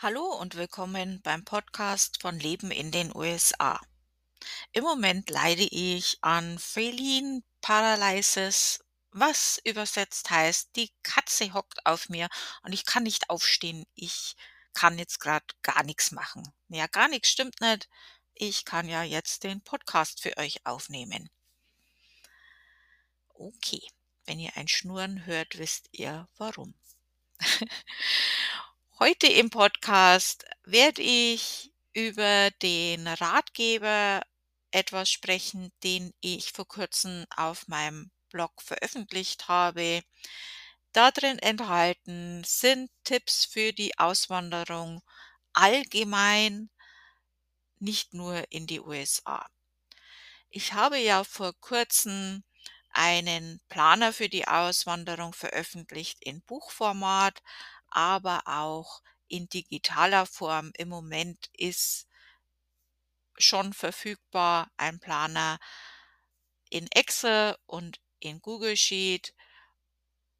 Hallo und willkommen beim Podcast von Leben in den USA. Im Moment leide ich an Feline Paralysis, was übersetzt heißt, die Katze hockt auf mir und ich kann nicht aufstehen. Ich kann jetzt gerade gar nichts machen. Ja, gar nichts stimmt nicht. Ich kann ja jetzt den Podcast für euch aufnehmen. Okay, wenn ihr ein Schnurren hört, wisst ihr warum. Heute im Podcast werde ich über den Ratgeber etwas sprechen, den ich vor Kurzem auf meinem Blog veröffentlicht habe. Darin enthalten sind Tipps für die Auswanderung allgemein, nicht nur in die USA. Ich habe ja vor Kurzem einen Planer für die Auswanderung veröffentlicht in Buchformat, aber auch in digitaler Form. Im Moment ist schon verfügbar ein Planer in Excel und in Google Sheet.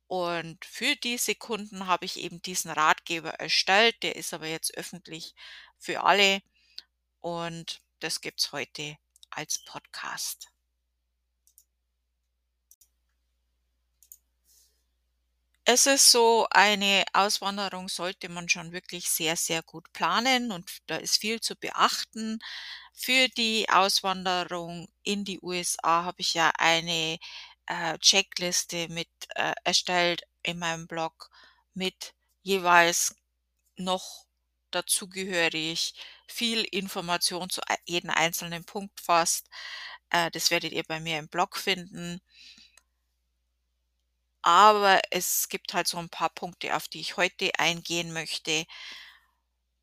Und für diese Kunden habe ich eben diesen Ratgeber erstellt. Der ist aber jetzt öffentlich für alle. Und das gibt's heute als Podcast. Es ist so, eine Auswanderung sollte man schon wirklich sehr, sehr gut planen und da ist viel zu beachten. Für die Auswanderung in die USA habe ich ja eine äh, Checkliste mit äh, erstellt in meinem Blog mit jeweils noch dazugehörig viel Information zu ei- jedem einzelnen Punkt fast. Äh, das werdet ihr bei mir im Blog finden. Aber es gibt halt so ein paar Punkte, auf die ich heute eingehen möchte,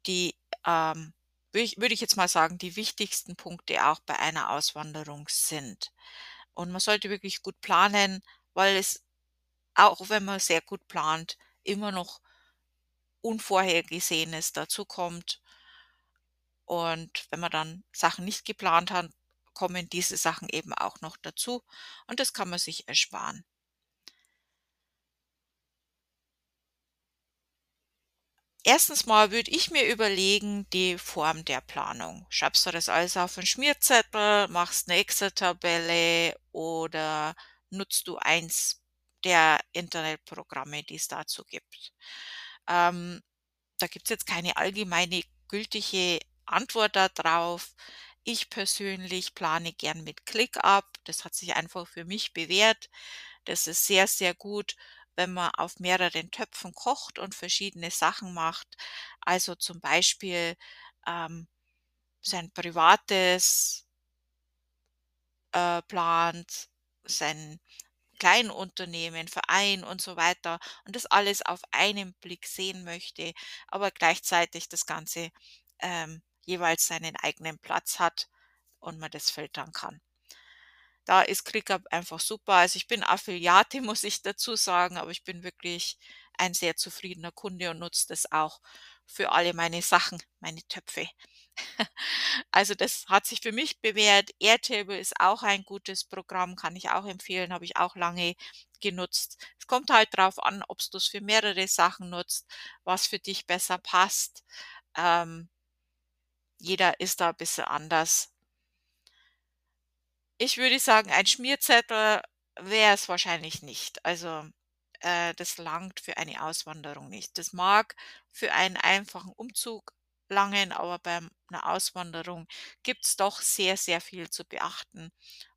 die, ähm, würde ich würde ich jetzt mal sagen, die wichtigsten Punkte auch bei einer Auswanderung sind. Und man sollte wirklich gut planen, weil es, auch wenn man sehr gut plant, immer noch Unvorhergesehenes dazukommt. Und wenn man dann Sachen nicht geplant hat, kommen diese Sachen eben auch noch dazu und das kann man sich ersparen. Erstens mal würde ich mir überlegen, die Form der Planung. Schreibst du das alles auf 'n Schmierzettel, machst 'ne Excel-Tabelle oder nutzt du eins der Internetprogramme, die es dazu gibt? Ähm, da gibt's jetzt keine allgemeine gültige Antwort da drauf. Ich persönlich plane gern mit ClickUp. Das hat sich einfach für mich bewährt. Das ist sehr, sehr gut, wenn man auf mehreren Töpfen kocht und verschiedene Sachen macht. Also zum Beispiel ähm, sein privates äh, plant, sein Kleinunternehmen, Verein und so weiter und das alles auf einen Blick sehen möchte, aber gleichzeitig das Ganze ähm, jeweils seinen eigenen Platz hat und man das filtern kann. Da ist ClickUp einfach super. Also, ich bin Affiliate, muss ich dazu sagen, aber ich bin wirklich ein sehr zufriedener Kunde und nutze das auch für alle meine Sachen, meine Töpfe. Also, das hat sich für mich bewährt. Airtable ist auch ein gutes Programm, kann ich auch empfehlen, habe ich auch lange genutzt. Es kommt halt drauf an, ob du es für mehrere Sachen nutzt, was für dich besser passt. Ähm, jeder ist da ein bisschen anders. Ich würde sagen, ein Schmierzettel wäre es wahrscheinlich nicht. Also, äh, das langt für eine Auswanderung nicht. Das mag für einen einfachen Umzug langen, aber bei 'ner Auswanderung gibt's doch sehr, sehr viel zu beachten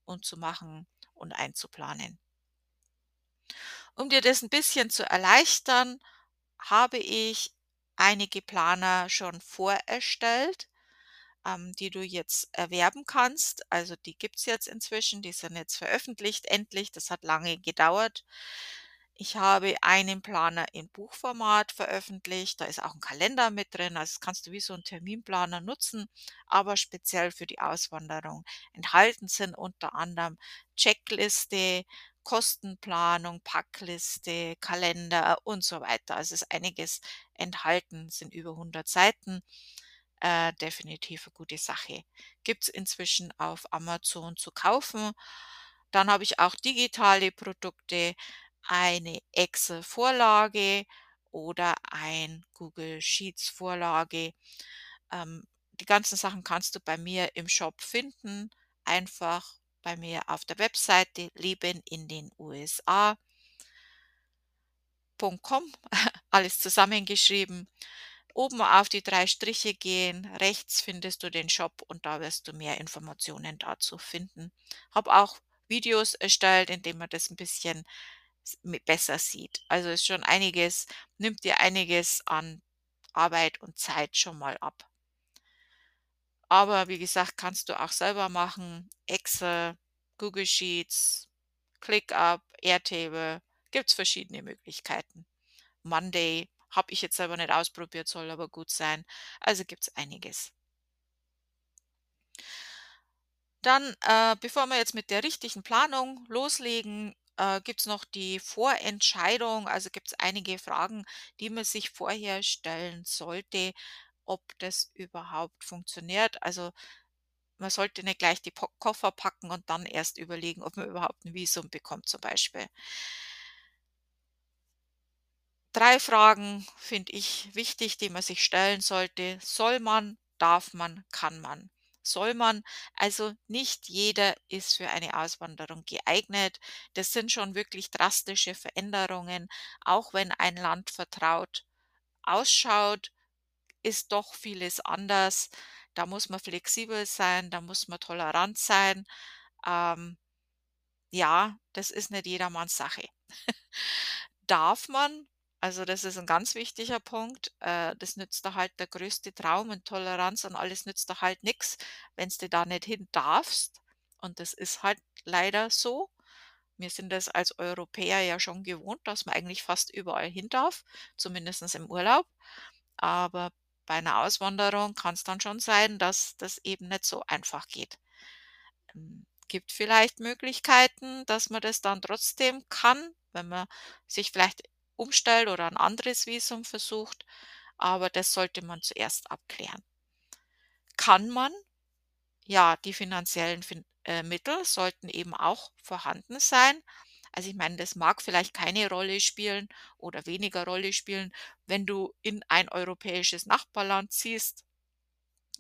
und zu machen und einzuplanen. Um dir das 'n bisschen zu erleichtern, habe ich einige Planer schon vorerstellt ähm, die du jetzt erwerben kannst. Also die gibt's jetzt inzwischen, die sind jetzt veröffentlicht endlich. Das hat lange gedauert. Ich habe einen Planer in Buchformat veröffentlicht. Da ist auch ein Kalender mit drin. Also das kannst du wie so 'n Terminplaner nutzen, aber speziell für die Auswanderung. Enthalten sind unter anderem Checkliste, Kostenplanung, Packliste, Kalender und so weiter. Also ist einiges enthalten, sind über 100 Seiten. Äh, definitiv 'ne gute Sache. Gibt's inzwischen auf Amazon zu kaufen. Dann habe ich auch digitale Produkte, eine Excel-Vorlage oder ein Google Sheets Vorlage. Ähm, die ganzen Sachen kannst du bei mir im Shop finden. Einfach bei mir auf der Webseite Leben in den USA. .com, alles zusammengeschrieben. Oben auf die drei Striche gehen, rechts findest du den Shop und da wirst du mehr Informationen dazu finden. Habe auch Videos erstellt, in denen man das ein bisschen besser sieht. Also ist schon einiges, nimmt dir einiges an Arbeit und Zeit schon mal ab. Aber wie gesagt, kannst du auch selber machen. Excel, Google Sheets, ClickUp, Airtable, gibt es verschiedene Möglichkeiten. Monday habe ich jetzt selber nicht ausprobiert, soll aber gut sein. Also gibt es einiges. Dann, äh, bevor wir jetzt mit der richtigen Planung loslegen, äh, gibt es noch die Vorentscheidung. Also gibt es einige Fragen, die man sich vorher stellen sollte, ob das überhaupt funktioniert. Also man sollte nicht gleich die Koffer packen und dann erst überlegen, ob man überhaupt ein Visum bekommt zum Beispiel. 3 Fragen finde ich wichtig, die man sich stellen sollte. Soll man, darf man, kann man? Soll man? Also nicht jeder ist für eine Auswanderung geeignet. Das sind schon wirklich drastische Veränderungen. Auch wenn ein Land vertraut ausschaut, ist doch vieles anders. Da muss man flexibel sein, da muss man tolerant sein. Ähm, ja, das ist nicht jedermanns Sache. Darf man, also das ist ein ganz wichtiger Punkt, äh, das nützt dir halt der größte Traum und Toleranz und alles nützt dir halt nix, wenn's du da nicht hin darfst. Und das ist halt leider so. Wir sind das als Europäer ja schon gewohnt, dass man eigentlich fast überall hin darf, zumindestens im Urlaub. Aber bei einer Auswanderung kann es dann schon sein, dass das eben nicht so einfach geht. Hm, gibt vielleicht Möglichkeiten, dass man das dann trotzdem kann, wenn man sich vielleicht umstellt oder ein anderes Visum versucht, aber das sollte man zuerst abklären. Kann man? Ja, die finanziellen fin äh, Mittel sollten eben auch vorhanden sein. Also, ich meine, das mag vielleicht keine Rolle spielen oder weniger Rolle spielen, wenn du in ein europäisches Nachbarland ziehst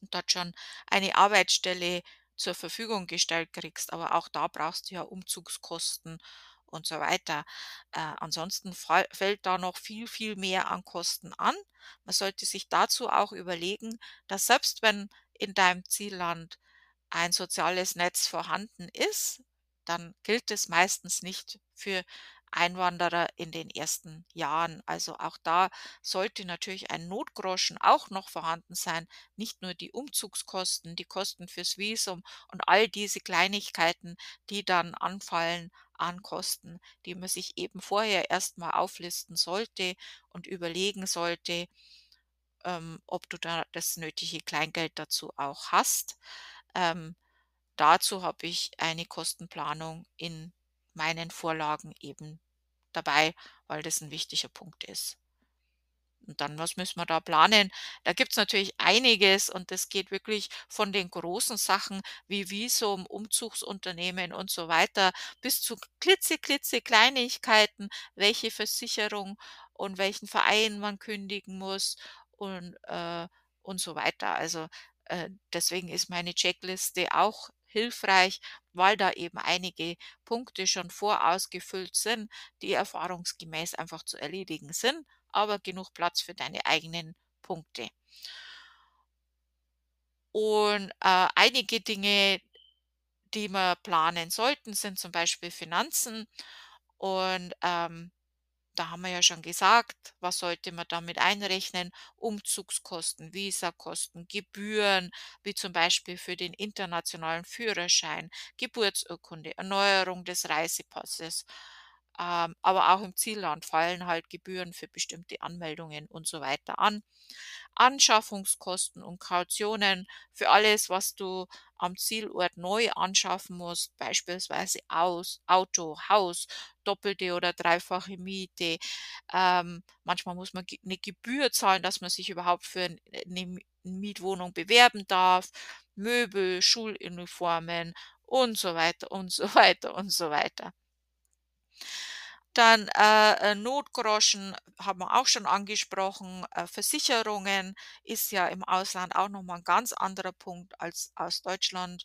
und dort schon eine Arbeitsstelle zur Verfügung gestellt kriegst. Aber auch da brauchst du ja Umzugskosten und so weiter. Äh, ansonsten fällt da noch viel, viel mehr an Kosten an. Man sollte sich dazu auch überlegen, dass selbst wenn in deinem Zielland ein soziales Netz vorhanden ist, dann gilt es meistens nicht für Einwanderer in den ersten Jahren. Also auch da sollte natürlich ein Notgroschen auch noch vorhanden sein, nicht nur die Umzugskosten, die Kosten fürs Visum und all diese Kleinigkeiten, die dann anfallen an Kosten, die man sich eben vorher erstmal auflisten sollte und überlegen sollte, ähm, ob du da das nötige Kleingeld dazu auch hast. Ähm, dazu habe ich eine Kostenplanung in meinen Vorlagen eben dabei, weil das ein wichtiger Punkt ist. Und dann, was müssen wir da planen? Da gibt's natürlich einiges und das geht wirklich von den großen Sachen wie Visum, Umzugsunternehmen und so weiter bis zu klitze, klitze Kleinigkeiten, welche Versicherung und welchen Verein man kündigen muss und, äh, und so weiter. Also, äh, deswegen ist meine Checkliste auch hilfreich, weil da eben einige Punkte schon vorausgefüllt sind, die erfahrungsgemäß einfach zu erledigen sind aber genug Platz für deine eigenen Punkte. Und äh, einige Dinge, die wir planen sollten, sind zum Beispiel Finanzen. Und ähm, da haben wir ja schon gesagt, was sollte man damit einrechnen? Umzugskosten, Visakosten, Gebühren, wie zum Beispiel für den internationalen Führerschein, Geburtsurkunde, Erneuerung des Reisepasses. Ähm, aber auch im Zielland fallen halt Gebühren für bestimmte Anmeldungen und so weiter an. Anschaffungskosten und Kautionen für alles, was du am Zielort neu anschaffen musst, beispielsweise aus, Auto, Haus, doppelte oder dreifache Miete. Ähm, manchmal muss man eine Gebühr zahlen, dass man sich überhaupt für ein- eine Mi- Mietwohnung bewerben darf. Möbel, Schuluniformen und so weiter und so weiter und so weiter. Dann, äh, äh, Notgroschen haben wir auch schon angesprochen. Äh, Versicherungen ist ja im Ausland auch noch mal 'n ganz anderer Punkt als aus Deutschland,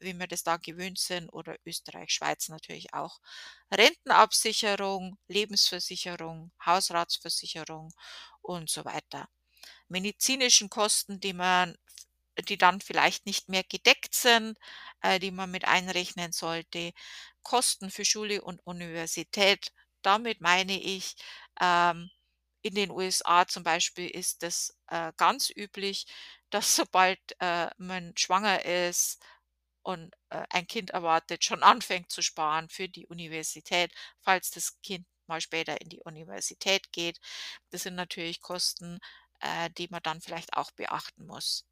wie wir das da gewöhnt sind oder Österreich, Schweiz natürlich auch. Rentenabsicherung, Lebensversicherung, Hausratsversicherung und so weiter. Medizinischen Kosten, die man die dann vielleicht nicht mehr gedeckt sind, äh, die man mit einrechnen sollte. Kosten für Schule und Universität. Damit meine ich, ähm, in den USA zum Beispiel ist es, äh, ganz üblich, dass sobald, äh, man schwanger ist und, äh, ein Kind erwartet, schon anfängt zu sparen für die Universität, falls das Kind mal später in die Universität geht. Das sind natürlich Kosten, äh, die man dann vielleicht auch beachten muss.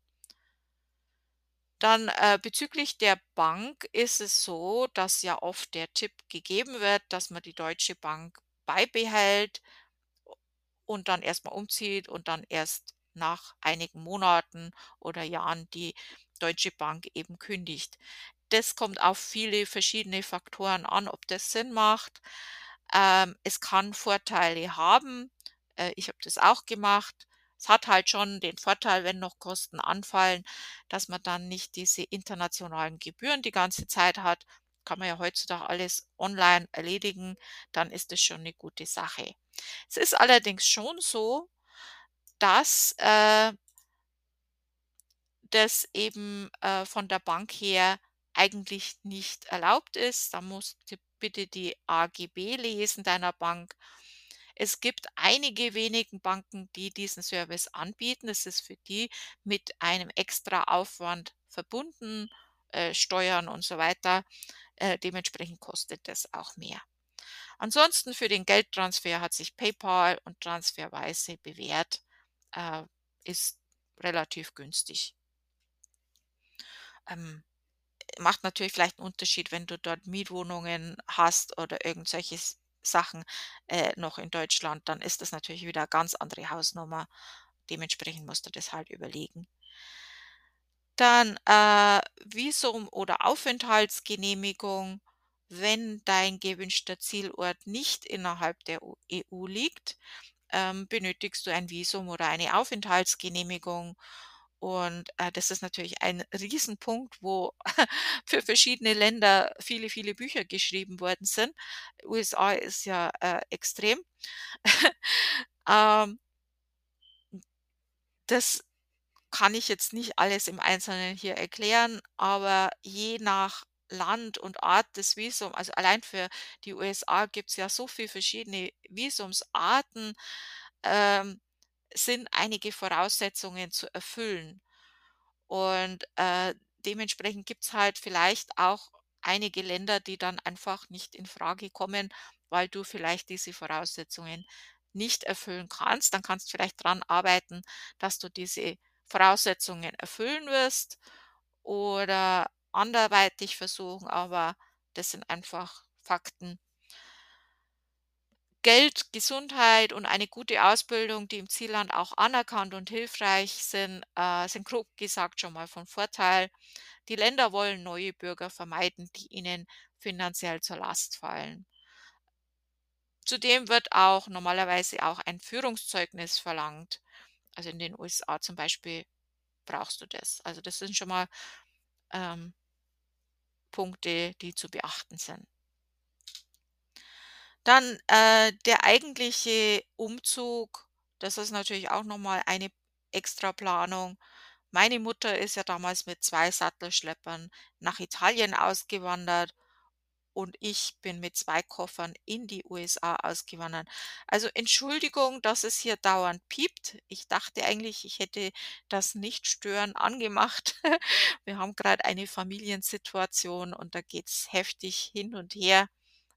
Dann, äh, bezüglich der Bank ist es so, dass ja oft der Tipp gegeben wird, dass man die Deutsche Bank beibehält und dann erst mal umzieht und dann erst nach einigen Monaten oder Jahren die Deutsche Bank eben kündigt. Das kommt auf viele verschiedene Faktoren an, ob das Sinn macht. Ähm, es kann Vorteile haben. Äh, ich habe das auch gemacht. Es hat halt schon den Vorteil, wenn noch Kosten anfallen, dass man dann nicht diese internationalen Gebühren die ganze Zeit hat. Kann man ja heutzutage alles online erledigen, dann ist das schon 'ne gute Sache. Es ist allerdings schon so, dass, äh das eben, äh, von der Bank her eigentlich nicht erlaubt ist. Da musst du bitte die AGB lesen deiner Bank. Es gibt einige wenigen Banken, die diesen Service anbieten. Es ist für die mit einem Extraaufwand verbunden, äh, Steuern und so weiter. Äh, dementsprechend kostet das auch mehr. Ansonsten für den Geldtransfer hat sich PayPal und Transferwise bewährt, äh, ist relativ günstig. Ähm, macht natürlich vielleicht 'n Unterschied, wenn du dort Mietwohnungen hast oder irgend solche S Sachen, äh, noch in Deutschland, dann ist das natürlich wieder ganz andere Hausnummer. Dementsprechend musst du das halt überlegen. Dann, äh, Visum oder Aufenthaltsgenehmigung. Wenn dein gewünschter Zielort nicht innerhalb der EU liegt, ähm, benötigst du ein Visum oder eine Aufenthaltsgenehmigung. Und, äh, das ist natürlich ein Riesenpunkt, wo für verschiedene Länder viele, viele Bücher geschrieben worden sind. USA ist ja, äh, extrem. Ähm das kann ich jetzt nicht alles im Einzelnen hier erklären, aber je nach Land und Art des Visum also allein für die USA gibt's ja so viel verschiedene Visumsarten, ähm, sind einige Voraussetzungen zu erfüllen. Und, äh, dementsprechend gibt's halt vielleicht auch einige Länder, die dann einfach nicht infrage kommen, weil du vielleicht diese Voraussetzungen nicht erfüllen kannst. Dann kannst vielleicht dran arbeiten, dass du diese Voraussetzungen erfüllen wirst oder anderweitig versuchen, aber das sind einfach Fakten. Geld, Gesundheit und eine gute Ausbildung, die im Zielland auch anerkannt und hilfreich sind, äh, sind grob gesagt schon mal von Vorteil. Die Länder wollen neue Bürger vermeiden, die ihnen finanziell zur Last fallen. Zudem wird auch normalerweise auch ein Führungszeugnis verlangt. Also, in den USA zum Beispiel brauchst du das. Also, das sind schon mal, ähm Punkte, die zu beachten sind. Dann, äh, der eigentliche Umzug, das ist natürlich auch noch mal eine Extraplanung. Meine Mutter ist ja damals mit 2 Sattelschleppern nach Italien ausgewandert und ich bin mit 2 Koffern in die USA ausgewandert. Also, Entschuldigung, dass es hier dauernd piept. Ich dachte eigentlich, ich hätte das Nicht-Stören angemacht. Wir haben grad eine Familiensituation und da geht's heftig hin und her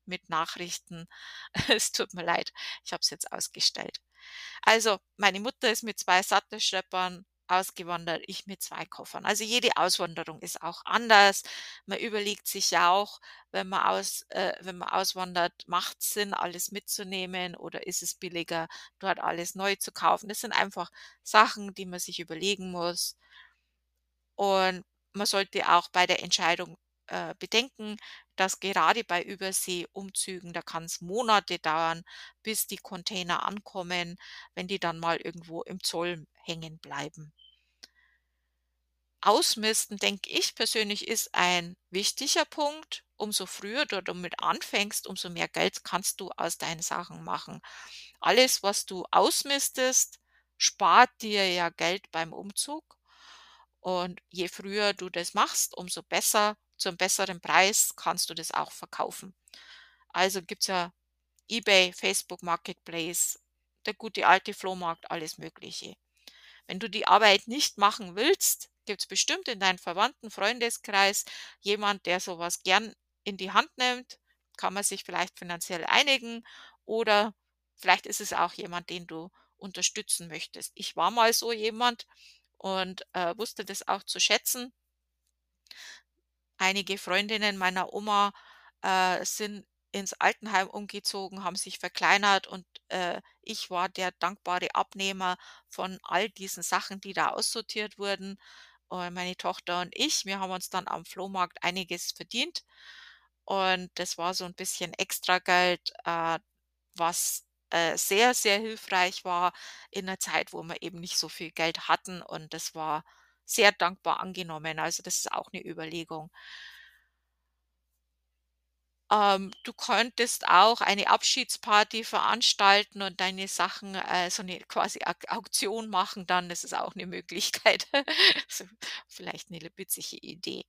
mit Nachrichten. Es tut mir leid, ich habe es jetzt ausgestellt. Also, meine Mutter ist mit 2 Sattelschleppern ausgewandert, ich mit 2 Koffern. Also, jede Auswanderung ist auch anders. Man überlegt sich ja auch, wenn man aus äh, wenn man auswandert, macht's Sinn, alles mitzunehmen oder ist es billiger, dort alles neu zu kaufen? Das sind einfach Sachen, die man sich überlegen muss. Und man sollte auch bei der Entscheidung, äh, bedenken, dass gerade bei Überseeumzügen, da kann's Monate dauern, bis die Container ankommen, wenn die dann mal irgendwo im Zoll hängen bleiben. Ausmisten, denke ich persönlich, ist ein wichtiger Punkt. Umso früher du damit anfängst, umso mehr Geld kannst du aus deinen Sachen machen. Alles, was du ausmistest, spart dir ja Geld beim Umzug. Und je früher du das machst, umso besser zum besseren Preis kannst du das auch verkaufen. Also gibt's ja eBay, Facebook Marketplace, der gute alte Flohmarkt, alles Mögliche. Wenn du die Arbeit nicht machen willst, gibt's bestimmt in deinem Verwandten Freundeskreis jemand, der so was gern in die Hand nimmt. Kann man sich vielleicht finanziell einigen oder vielleicht ist es auch jemand, den du unterstützen möchtest. Ich war mal so jemand und, äh, wusste das auch zu schätzen. Einige Freundinnen meiner Oma, äh, sind ins Altenheim umgezogen, haben sich verkleinert und, äh, ich war der dankbare Abnehmer von all diesen Sachen, die da aussortiert wurden. Und meine Tochter und ich, wir haben uns dann am Flohmarkt einiges verdient. Und das war so 'n bisschen Extrageld, äh, was, äh, sehr, sehr hilfreich war in 'ner Zeit, wo wir eben nicht so viel Geld hatten und das war sehr dankbar angenommen. Also, das ist auch 'ne Überlegung. Ähm, du könntest auch eine Abschiedsparty veranstalten und deine Sachen, äh so 'ne quasi Auktion machen dann, das ist auch 'ne Möglichkeit. So vielleicht 'ne witzige Idee.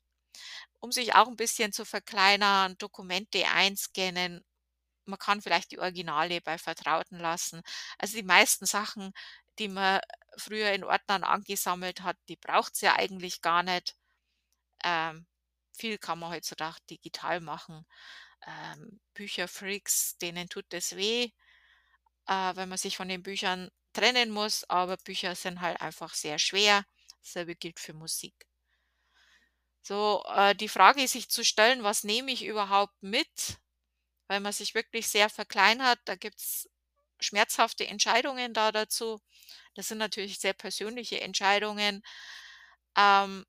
Um sich auch 'n bisschen zu verkleinern, Dokumente einscannen. Man kann vielleicht die Originale bei Vertrauten lassen. Also, die meisten Sachen, die man früher in Ordnern angesammelt hat, die braucht's ja eigentlich gar nicht. Ähm, viel kann man heutzutage digital machen. Ähm, Bücherfreaks, denen tut es weh, äh, wenn man sich von den Büchern trennen muss, aber Bücher sind halt einfach sehr schwer. Selbe gilt für Musik. So, äh, die Frage sich zu stellen: „Was nehme ich überhaupt mit?“ Wenn man sich wirklich sehr verkleinert, da gibt's schmerzhafte Entscheidungen da dazu. Das sind natürlich sehr persönliche Entscheidungen. Ähm,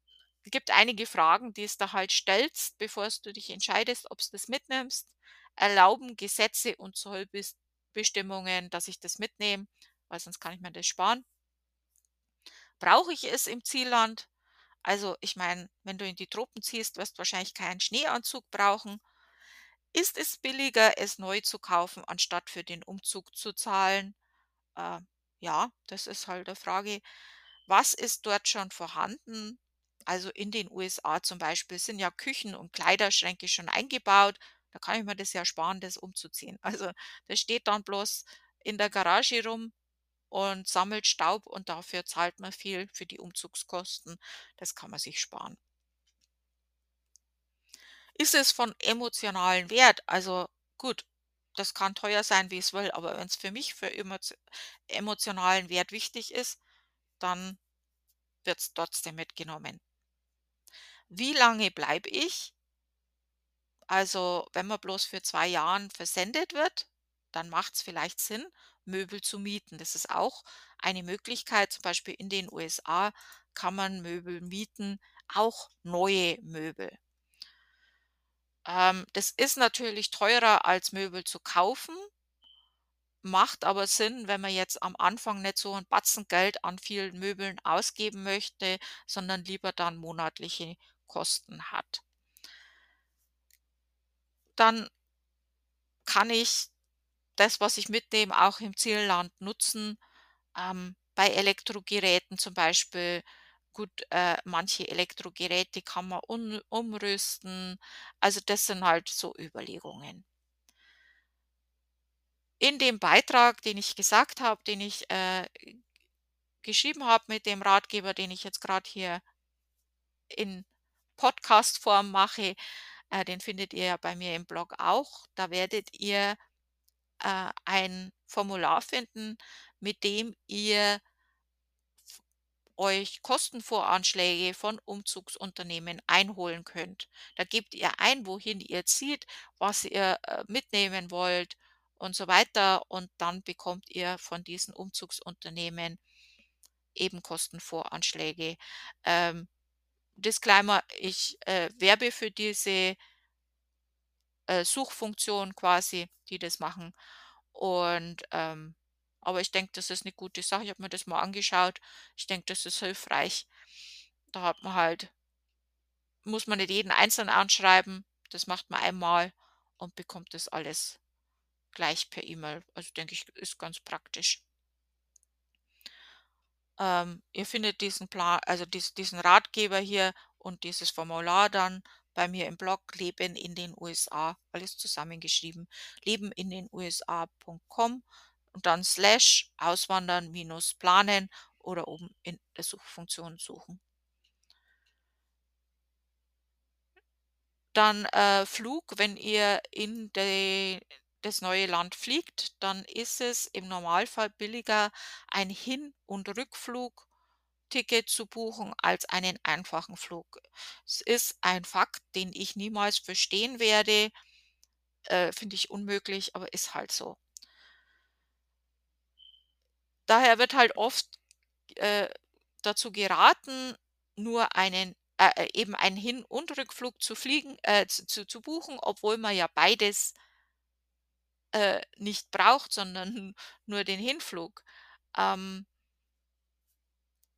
gibt einige Fragen, die es da halt stellst, bevor's du dich entscheidest, ob's das mitnimmst. Erlauben Gesetze und Zollbes Bestimmungen, dass ich das mitnehme, weil sonst kann ich mir das sparen. Brauche ich es im Zielland? Also, ich meine, wenn du in die Tropen ziehst, wirst wahrscheinlich keinen Schneeanzug brauchen. Ist es billiger, es neu zu kaufen, anstatt für den Umzug zu zahlen? Äh, ja, das ist halt 'ne Frage. Was ist dort schon vorhanden? Also, in den USA zum Beispiel sind ja Küchen und Kleiderschränke schon eingebaut. Da kann ich mir das ja sparen, das umzuziehen. Also, das steht dann bloß in der Garage rum und sammelt Staub und dafür zahlt man viel für die Umzugskosten. Das kann man sich sparen. Ist es von emotionalen Wert? Also, gut, das kann teuer sein, wie es will, aber wenn's für mich für emotio emotionalen Wert wichtig ist, dann wird's trotzdem mitgenommen. Wie lange bleibe ich? Also, wenn man bloß für 2 Jahren versendet wird, dann macht's vielleicht Sinn, Möbel zu mieten. Das ist auch eine Möglichkeit. Zum Beispiel in den USA kann man Möbel mieten, auch neue Möbel. Ähm, das ist natürlich teurer als Möbel zu kaufen macht aber Sinn, wenn man jetzt am Anfang nicht so 'n Batzen Geld an vielen Möbeln ausgeben möchte, sondern lieber dann monatliche Kosten hat. Dann kann ich das, was ich mitnehme, auch im Zielland nutzen. Ähm, bei Elektrogeräten zum Beispiel, gut, äh, manche Elektrogeräte kann man umrüsten. Also, das sind halt so Überlegungen. In dem Beitrag, den ich gesagt habe, den ich, äh, geschrieben habe mit dem Ratgeber, den ich jetzt grad hier in Podcastform mache, äh, den findet ihr ja bei mir im Blog auch. Da werdet ihr, äh, ein Formular finden, mit dem ihr euch Kostenvoranschläge von Umzugsunternehmen einholen könnt. Da gebt ihr ein, wohin ihr zieht, was ihr, äh, mitnehmen wollt und so weiter und dann bekommt ihr von diesen Umzugsunternehmen eben Kostenvoranschläge. Ähm, Disclaimer, ich, äh, werbe für diese äh, Suchfunktion quasi, die das machen. Und, ähm aber ich denke, das ist 'ne gute Sache. Ich habe mir das mal angeschaut. Ich denke, das ist hilfreich. Da hat man halt muss man nicht jeden einzeln anschreiben. Das macht man einmal und bekommt das alles gleich per E-Mail. Also, denke ich, ist ganz praktisch. Ähm, ihr findet diesen Pla also, dies diesen Ratgeber hier und dieses Formular dann bei mir im Blog „Leben in den USA“, alles zusammengeschrieben. Leben in den USA.com und dann Slash auswandern minus planen oder oben in der Suchfunktion suchen. Dann, äh, Flug, wenn ihr in de das neue Land fliegt, dann ist es im Normalfall billiger, ein Hin und Rückflugticket zu buchen als einen einfachen Flug. Es ist ein Fakt, den ich niemals verstehen werde, äh, finde ich unmöglich, aber ist halt so. Daher wird halt oft, äh, dazu geraten, nur einen äh, äh, eben einen Hin und Rückflug zu fliegen äh, zu zu buchen, obwohl man ja beides äh, nicht braucht, sondern nur den Hinflug. Ähm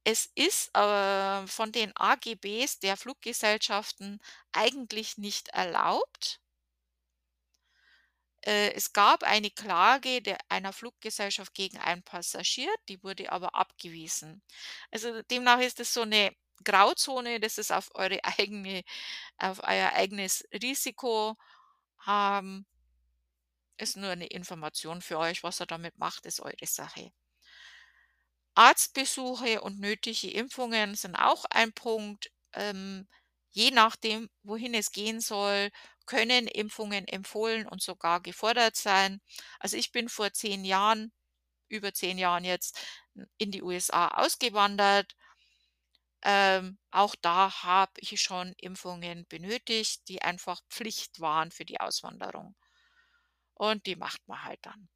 es ist, äh, von den AGBs der Fluggesellschaften eigentlich nicht erlaubt es gab eine Klage der einer Fluggesellschaft gegen einen Passagier, die wurde aber abgewiesen. Also, demnach ist es so 'ne Grauzone, das ist auf eure eigene auf euer eigenes Risiko. Ähm ist nur 'ne Information für euch. Was ihr damit macht, ist eure Sache. Arztbesuche und nötige Impfungen sind auch ein Punkt. Ähm, je nachdem, wohin es gehen soll, können Impfungen empfohlen und sogar gefordert sein. Also, ich bin vor 10 Jahren über 10 Jahren jetzt, in die USA ausgewandert. Ähm, auch da habe ich schon Impfungen benötigt, die einfach Pflicht waren für die Auswanderung. Und die macht man halt dann.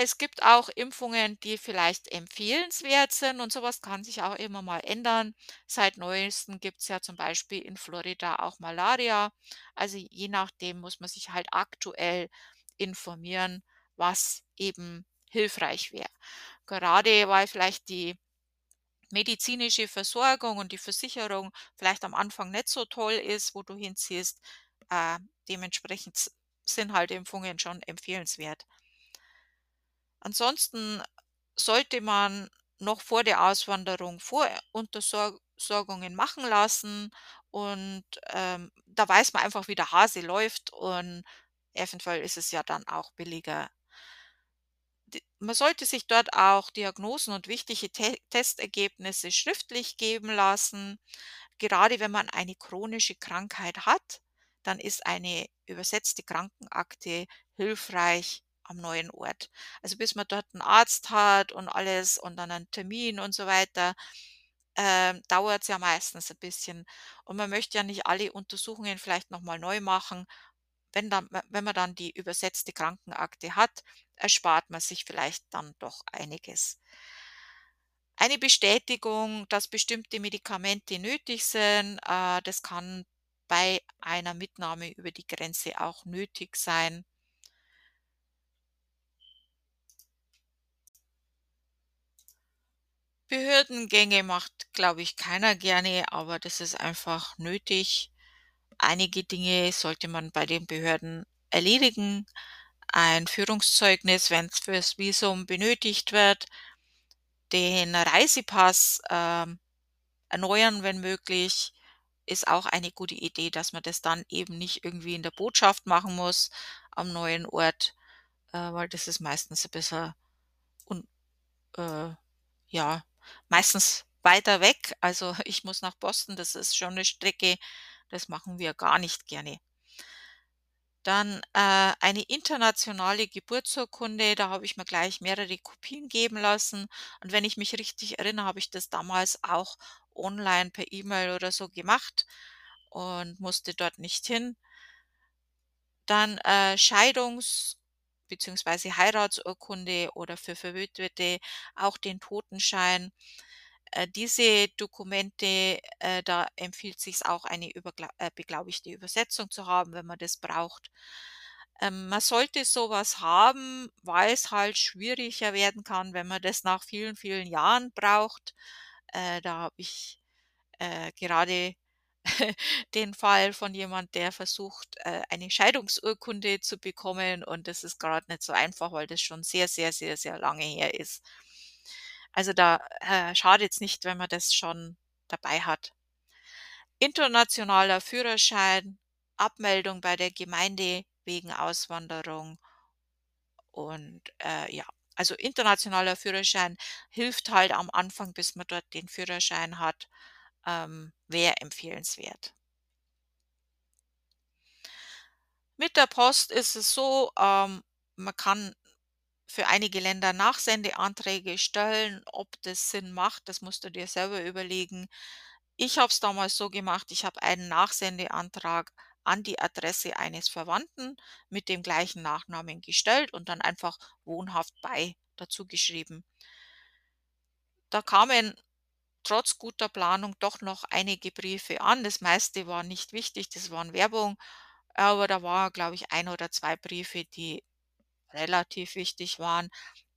Es gibt auch Impfungen, die vielleicht empfehlenswert sind und so was kann sich auch immer mal ändern. Seit Neuestem gibt's ja zum Beispiel in Florida auch Malaria. Also, je nachdem muss man sich halt aktuell informieren, was eben hilfreich wäre. Gerade weil vielleicht die medizinische Versorgung und die Versicherung vielleicht am Anfang nicht so toll ist, wo du hinziehst. Äh, dementsprechend sind halt Impfungen schon empfehlenswert. Ansonsten sollte man noch vor der Auswanderung Voruntersor Sorgungen machen lassen und, ähm, da weiß man einfach, wie der Hase läuft und eventuell ist es ja dann auch billiger. Man sollte sich dort auch Diagnosen und wichtige Te Testergebnisse schriftlich geben lassen. Gerade wenn man eine chronische Krankheit hat, dann ist eine übersetzte Krankenakte hilfreich am neuen Ort. Also, bis man dort 'n Arzt hat und alles und dann 'nen Termin und so weiter, ähm, dauert's ja meistens 'n bisschen. Und man möchte ja nicht alle Untersuchungen vielleicht noch mal neu machen. Wenn dann we wenn man dann die übersetzte Krankenakte hat, erspart man sich vielleicht dann doch einiges. Eine Bestätigung, dass bestimmte Medikamente nötig sind, äh, das kann bei einer Mitnahme über die Grenze auch nötig sein. Behördengänge macht, glaube ich, keiner gerne, aber das ist einfach nötig. Einige Dinge sollte man bei den Behörden erledigen. Ein Führungszeugnis, wenn's fürs Visum benötigt wird. Den Reisepass, ähm, erneuern, wenn möglich, ist auch eine gute Idee, dass man das dann eben nicht irgendwie in der Botschaft machen muss am neuen Ort, äh, weil das ist meistens 'n bisschen un äh, ja, meistens weiter weg. Also, ich muss nach Boston, das ist schon 'ne Strecke, das machen wir gar nicht gerne. Dann, äh, eine internationale Geburtsurkunde, da habe ich mir gleich mehrere Kopien geben lassen. Und wenn ich mich richtig erinnere, habe ich das damals auch online per E-Mail oder so gemacht und musste dort nicht hin. Dann, äh, Scheidungs beziehungsweise Heiratsurkunde oder für Verwitwete auch den Totenschein. äh, diese Dokumente, äh, da empfiehlt sich's auch, eine äh, beglaubigte Übersetzung zu haben, wenn man das braucht. Ähm, man sollte so was haben, weil's halt schwieriger werden kann, wenn man das nach vielen, vielen Jahren braucht. Da habe ich, gerade den Fall von jemand, der versucht, äh, eine Scheidungsurkunde zu bekommen und das ist grad nicht so einfach, weil das schon sehr, sehr, sehr, sehr lange her ist. Also, da, äh, schadet's nicht, wenn man das schon dabei hat. Internationaler Führerschein, Abmeldung bei der Gemeinde wegen Auswanderung und, äh, ja, also, internationaler Führerschein hilft halt am Anfang, bis man dort den Führerschein hat, ähm, wäre empfehlenswert. Mit der Post ist es so, ähm, man kann für einige Länder Nachsendeanträge stellen. Ob das Sinn macht, das musst du dir selber überlegen. Ich habe es damals so gemacht, ich habe einen Nachsendeantrag an die Adresse eines Verwandten mit dem gleichen Nachnamen gestellt und dann einfach wohnhaft bei dazu geschrieben. Da kamen trotz guter Planung doch noch einige Briefe an. Das meiste war nicht wichtig, das waren Werbung, aber da war, glaube ich, 1 oder 2 Briefe, die relativ wichtig waren,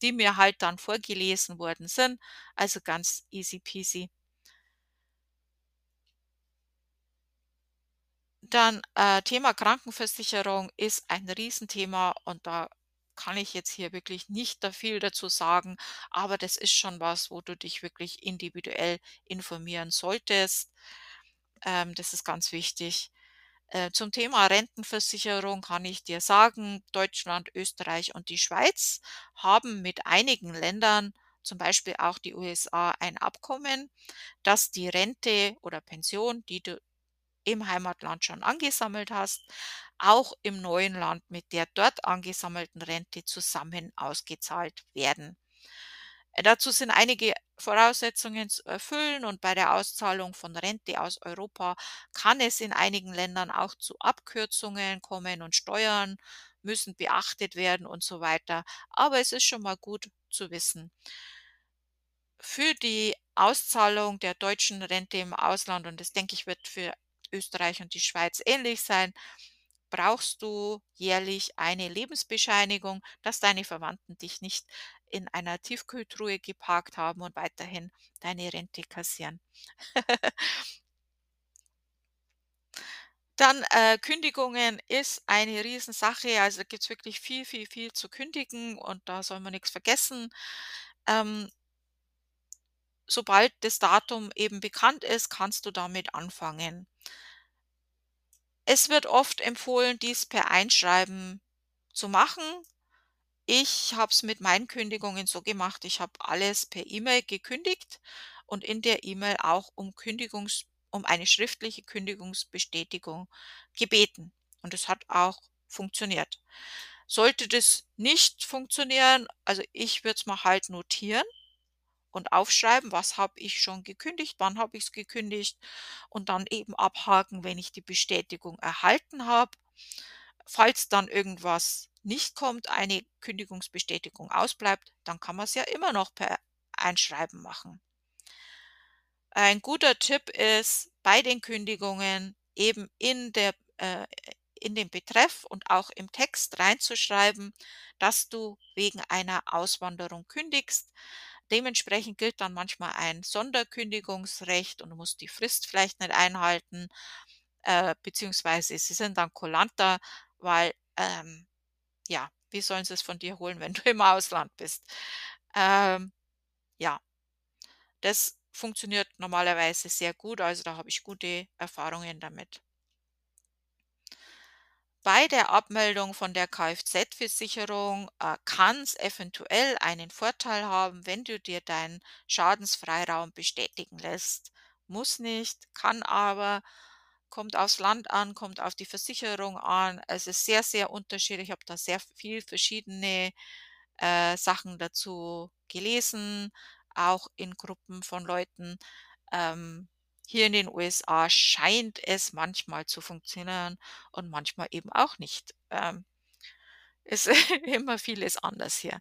die mir halt dann vorgelesen worden sind, also ganz easy peasy. Dann, äh, Thema Krankenversicherung ist ein Riesenthema und da kann ich jetzt hier wirklich nicht da viel dazu sagen, aber das ist schon was, wo du dich wirklich individuell informieren solltest. Ähm, das ist ganz wichtig. Äh, zum Thema Rentenversicherung kann ich dir sagen, Deutschland, Österreich und die Schweiz haben mit einigen Ländern, zum Beispiel auch die USA, ein Abkommen, dass die Rente oder Pension, die du im Heimatland schon angesammelt hast, auch im neuen Land mit der dort angesammelten Rente zusammen ausgezahlt werden. Äh, dazu sind einige Voraussetzungen zu erfüllen und bei der Auszahlung von Rente aus Europa kann es in einigen Ländern auch zu Abkürzungen kommen und Steuern müssen beachtet werden und so weiter. Aber es ist schon mal gut zu wissen. Für die Auszahlung der deutschen Rente im Ausland, und das denke ich, wird für Österreich und die Schweiz ähnlich sein, brauchst du jährlich eine Lebensbescheinigung, dass deine Verwandten dich nicht in einer Tiefkühltruhe geparkt haben und weiterhin deine Rente kassieren. Dann, äh, Kündigungen ist eine Riesensache. Also, da gibt's wirklich viel, viel, viel zu kündigen und da soll man nix vergessen. Ähm sobald das Datum eben bekannt ist, kannst du damit anfangen. Es wird oft empfohlen, dies per Einschreiben zu machen. Ich habe es mit meinen Kündigungen so gemacht, ich habe alles per E-Mail gekündigt und in der E-Mail auch um Kündigungs um eine schriftliche Kündigungsbestätigung gebeten und es hat auch funktioniert. Sollte das nicht funktionieren also, ich würde es mir halt notieren und aufschreiben, was habe ich schon gekündigt, wann habe ich's gekündigt und dann eben abhaken, wenn ich die Bestätigung erhalten habe. Falls dann irgendwas nicht kommt, eine Kündigungsbestätigung ausbleibt, dann kann man's ja immer noch per Einschreiben machen. Ein guter Tipp ist, bei den Kündigungen eben in der äh, in den Betreff und auch im Text reinzuschreiben, dass du wegen einer Auswanderung kündigst. Dementsprechend gilt dann manchmal ein Sonderkündigungsrecht und du musst die Frist vielleicht nicht einhalten, äh, beziehungsweise sie sind dann kulanter, weil, ähm, ja, wie sollen sie's von dir holen, wenn du im Ausland bist? Ähm, ja. Das funktioniert normalerweise sehr gut, also, da habe ich gute Erfahrungen damit. Bei der Abmeldung von der Kfz-Versicherung, äh, kann's eventuell einen Vorteil haben, wenn du dir deinen Schadensfreiraum bestätigen lässt. Muss nicht, kann aber, kommt aufs Land an, kommt auf die Versicherung an. Es ist sehr, sehr unterschiedlich. Ich habe da sehr viel verschiedene, äh, Sachen dazu gelesen, auch in Gruppen von Leuten. Ähm, hier in den USA scheint es manchmal zu funktionieren und manchmal eben auch nicht. Ähm, ist immer vieles anders hier.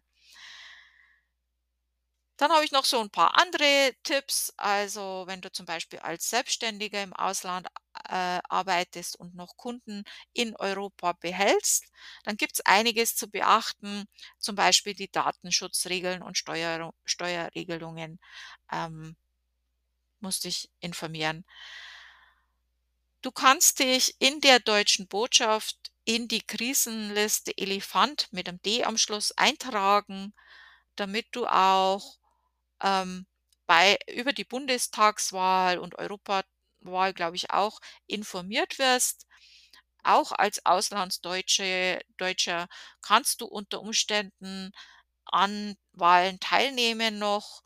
Dann habe ich noch so 'n paar andere Tipps. Also, wenn du zum Beispiel als Selbstständiger im Ausland, äh, arbeitest und noch Kunden in Europa behältst, dann gibt's einiges zu beachten, zum Beispiel die Datenschutzregeln und Steuerung Steuerregelungen, ähm musst dich informieren. Du kannst dich in der deutschen Botschaft in die Krisenliste Elefant mit 'nem D am Schluss eintragen, damit du auch, ähm, bei über die Bundestagswahl und Europawahl, glaube ich auch, informiert wirst. Auch als Auslandsdeutsche Deutscher kannst du unter Umständen an Wahlen teilnehmen noch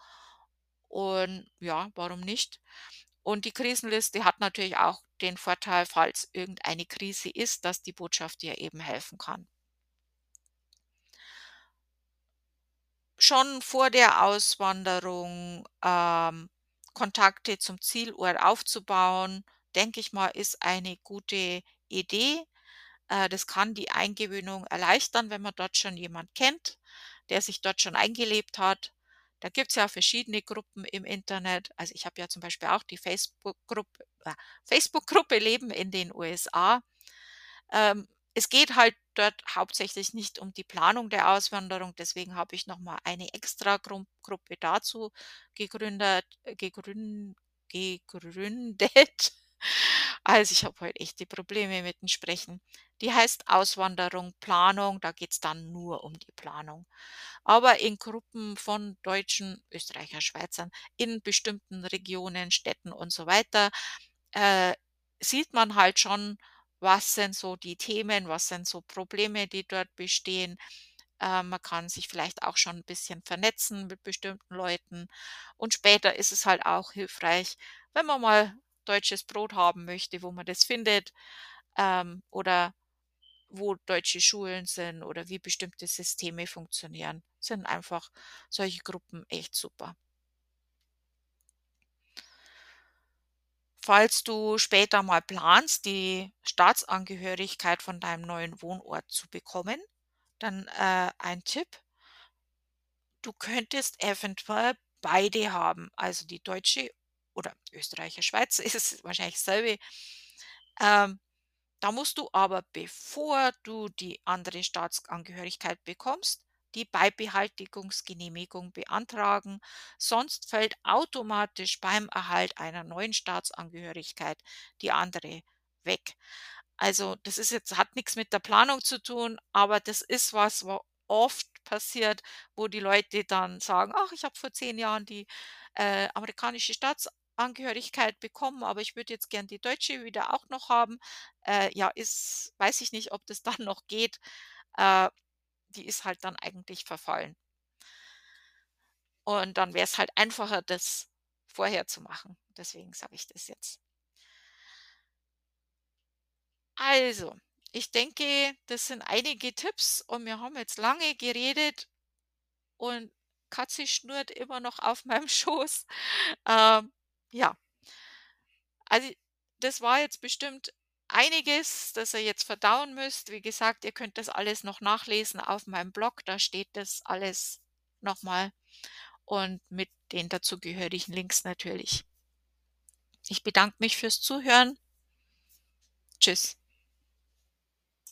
und ja, warum nicht? Und die Krisenliste hat natürlich auch den Vorteil, falls irgendeine Krise ist, dass die Botschaft dir eben helfen kann. Schon vor der Auswanderung, ähm, Kontakte zum Zielort aufzubauen, denke ich mal, ist eine gute Idee. Äh, das kann die Eingewöhnung erleichtern, wenn man dort schon jemand kennt, der sich dort schon eingelebt hat. Da gibt's ja verschiedene Gruppen im Internet. Also, ich habe ja zum Beispiel auch die Facebook-Grupp äh, Facebook-Gruppe Leben in den USA. Ähm, es geht halt dort hauptsächlich nicht um die Planung der Auswanderung, deswegen habe ich noch mal eine extra Gruppe dazu gegründet äh, gegrün gegründet. Also, ich habe heute echte Probleme mit dem Sprechen. Die heißt Auswanderung Planung, da geht's dann nur um die Planung. Aber in Gruppen von Deutschen, Österreicher, Schweizern in bestimmten Regionen, Städten und so weiter, äh, sieht man halt schon, was sind so die Themen, was sind so Probleme, die dort bestehen. Äh, man kann sich vielleicht auch schon 'n bisschen vernetzen mit bestimmten Leuten. Und später ist es halt auch hilfreich, wenn man mal deutsches Brot haben möchte, wo man das findet, ähm, oder wo deutsche Schulen sind oder wie bestimmte Systeme funktionieren, sind einfach solche Gruppen echt super. Falls du später mal planst, die Staatsangehörigkeit von deinem neuen Wohnort zu bekommen, dann, äh, ein Tipp du könntest eventuell beide haben, also die deutsche oder Österreicher, Schweiz ist es wahrscheinlich dasselbe. Ähm, da musst du aber, bevor du die andere Staatsangehörigkeit bekommst, die Beibehaltigungsgenehmigung beantragen, sonst fällt automatisch beim Erhalt einer neuen Staatsangehörigkeit die andere weg. Also, das ist jetzt hat nix mit der Planung zu tun, aber das ist was, wo oft passiert, wo die Leute dann sagen: „Ach, ich habe vor 10 Jahren die, äh, amerikanische Staatsangehörigkeit bekommen, aber ich würde jetzt gern die deutsche wieder auch noch haben.“ Äh, ja, ist weiß ich nicht, ob das dann noch geht. Äh, die ist halt dann eigentlich verfallen. Und dann wär's halt einfacher, das vorher zu machen. Deswegen sage ich das jetzt. Also, ich denke, das sind einige Tipps und wir haben jetzt lange geredet und Katze schnurrt immer noch auf meinem Schoß. Ähm, ja. Also, das war jetzt bestimmt einiges, das ihr jetzt verdauen müsst. Wie gesagt, ihr könnt das alles noch nachlesen auf meinem Blog, da steht das alles noch mal und mit den dazugehörigen Links natürlich. Ich bedanke mich fürs Zuhören. Tschüss.